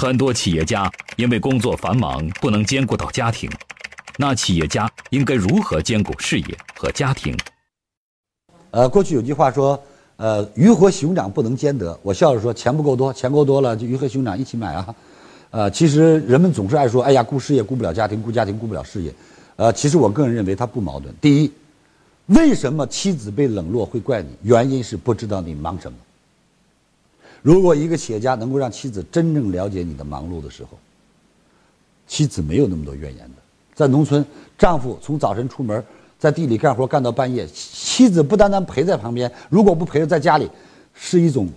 很多企业家因为工作繁忙，不能兼顾到家庭。那企业家应该如何兼顾事业和家庭？呃，过去有句话说，呃，鱼和熊掌不能兼得。我笑着说，钱不够多，钱够多了就鱼和熊掌一起买啊。呃，其实人们总是爱说，哎呀，顾事业顾不了家庭，顾家庭顾不了事业。呃，其实我个人认为它不矛盾。第一，为什么妻子被冷落会怪你？原因是不知道你忙什么。如果一个企业家能够让妻子真正了解你的忙碌的时候，妻子没有那么多怨言的。在农村，丈夫从早晨出门，在地里干活干到半夜，妻子不单单陪在旁边，如果不陪着在家里，是一种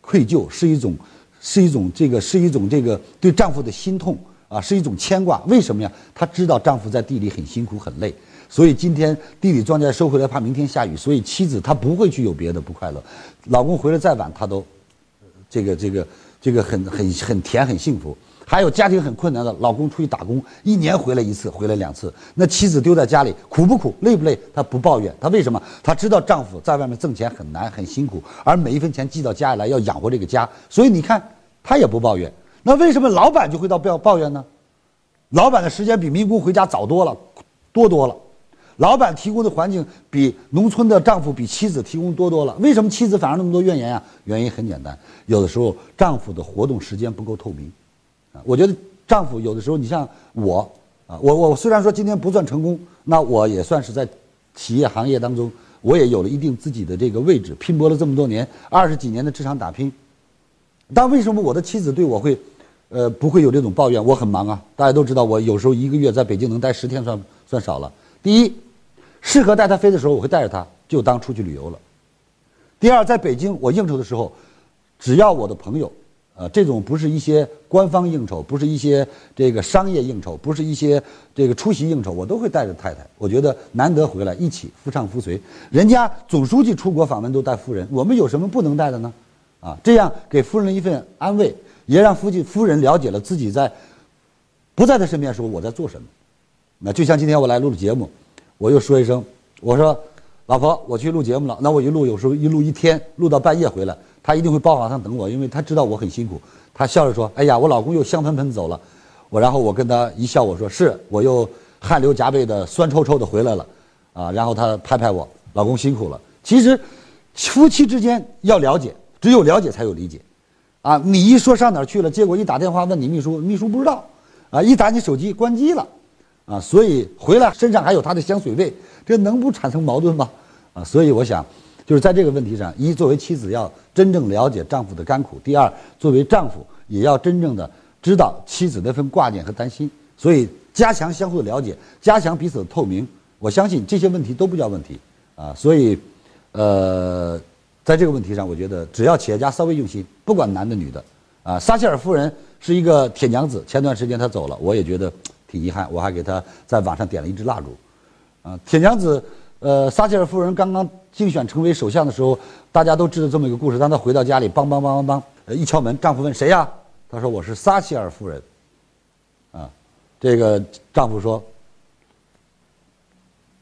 愧疚，是一种，是一种这个，是一种这个对丈夫的心痛啊，是一种牵挂。为什么呀？她知道丈夫在地里很辛苦很累，所以今天地里庄稼收回来，怕明天下雨，所以妻子她不会去有别的不快乐。老公回来再晚，她都。这个这个这个很很很甜很幸福，还有家庭很困难的老公出去打工，一年回来一次，回来两次，那妻子丢在家里苦不苦累不累？她不抱怨，她为什么？她知道丈夫在外面挣钱很难很辛苦，而每一分钱寄到家里来要养活这个家，所以你看她也不抱怨。那为什么老板就会到抱抱怨呢？老板的时间比民工回家早多了，多多了。老板提供的环境比农村的丈夫比妻子提供多多了，为什么妻子反而那么多怨言啊？原因很简单，有的时候丈夫的活动时间不够透明，啊，我觉得丈夫有的时候，你像我，啊，我我虽然说今天不算成功，那我也算是在企业行业当中，我也有了一定自己的这个位置，拼搏了这么多年，二十几年的职场打拼，但为什么我的妻子对我会，呃，不会有这种抱怨？我很忙啊，大家都知道，我有时候一个月在北京能待十天算算少了。第一。适合带他飞的时候，我会带着他，就当出去旅游了。第二，在北京我应酬的时候，只要我的朋友，呃，这种不是一些官方应酬，不是一些这个商业应酬，不是一些这个出席应酬，我都会带着太太。我觉得难得回来，一起夫唱妇随。人家总书记出国访问都带夫人，我们有什么不能带的呢？啊，这样给夫人一份安慰，也让夫妻夫人了解了自己在不在他身边的时候我在做什么。那就像今天我来录的节目。我又说一声，我说，老婆，我去录节目了。那我一录，有时候一录一天，录到半夜回来，他一定会抱好汤等我，因为他知道我很辛苦。他笑着说：“哎呀，我老公又香喷喷走了。”我然后我跟他一笑，我说：“是，我又汗流浃背的、酸臭臭的回来了。”啊，然后他拍拍我，老公辛苦了。其实，夫妻之间要了解，只有了解才有理解。啊，你一说上哪儿去了，结果一打电话问你秘书，秘书不知道。啊，一打你手机关机了。啊，所以回来身上还有他的香水味，这能不产生矛盾吗？啊，所以我想，就是在这个问题上，一作为妻子要真正了解丈夫的甘苦；第二，作为丈夫也要真正的知道妻子那份挂念和担心。所以加强相互的了解，加强彼此的透明，我相信这些问题都不叫问题。啊，所以，呃，在这个问题上，我觉得只要企业家稍微用心，不管男的女的，啊，撒切尔夫人是一个铁娘子，前段时间她走了，我也觉得。挺遗憾，我还给他在网上点了一支蜡烛，啊，铁娘子，呃，撒切尔夫人刚刚竞选成为首相的时候，大家都知道这么一个故事。当她回到家里，梆梆梆梆梆，一敲门，丈夫问谁呀？她说我是撒切尔夫人，啊，这个丈夫说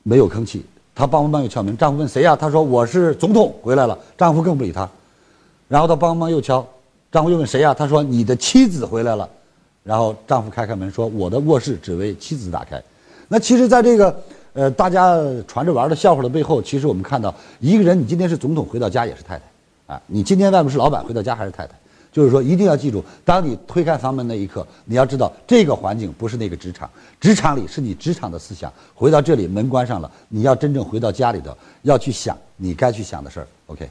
没有吭气。她梆梆梆又敲门，丈夫问谁呀？她说我是总统回来了。丈夫更不理她，然后她梆梆又敲，丈夫又问谁呀？她说你的妻子回来了。然后丈夫开开门说：“我的卧室只为妻子打开。”那其实，在这个呃大家传着玩的笑话的背后，其实我们看到一个人，你今天是总统回到家也是太太，啊，你今天外面是老板回到家还是太太。就是说，一定要记住，当你推开房门那一刻，你要知道这个环境不是那个职场，职场里是你职场的思想。回到这里，门关上了，你要真正回到家里头，要去想你该去想的事儿。OK。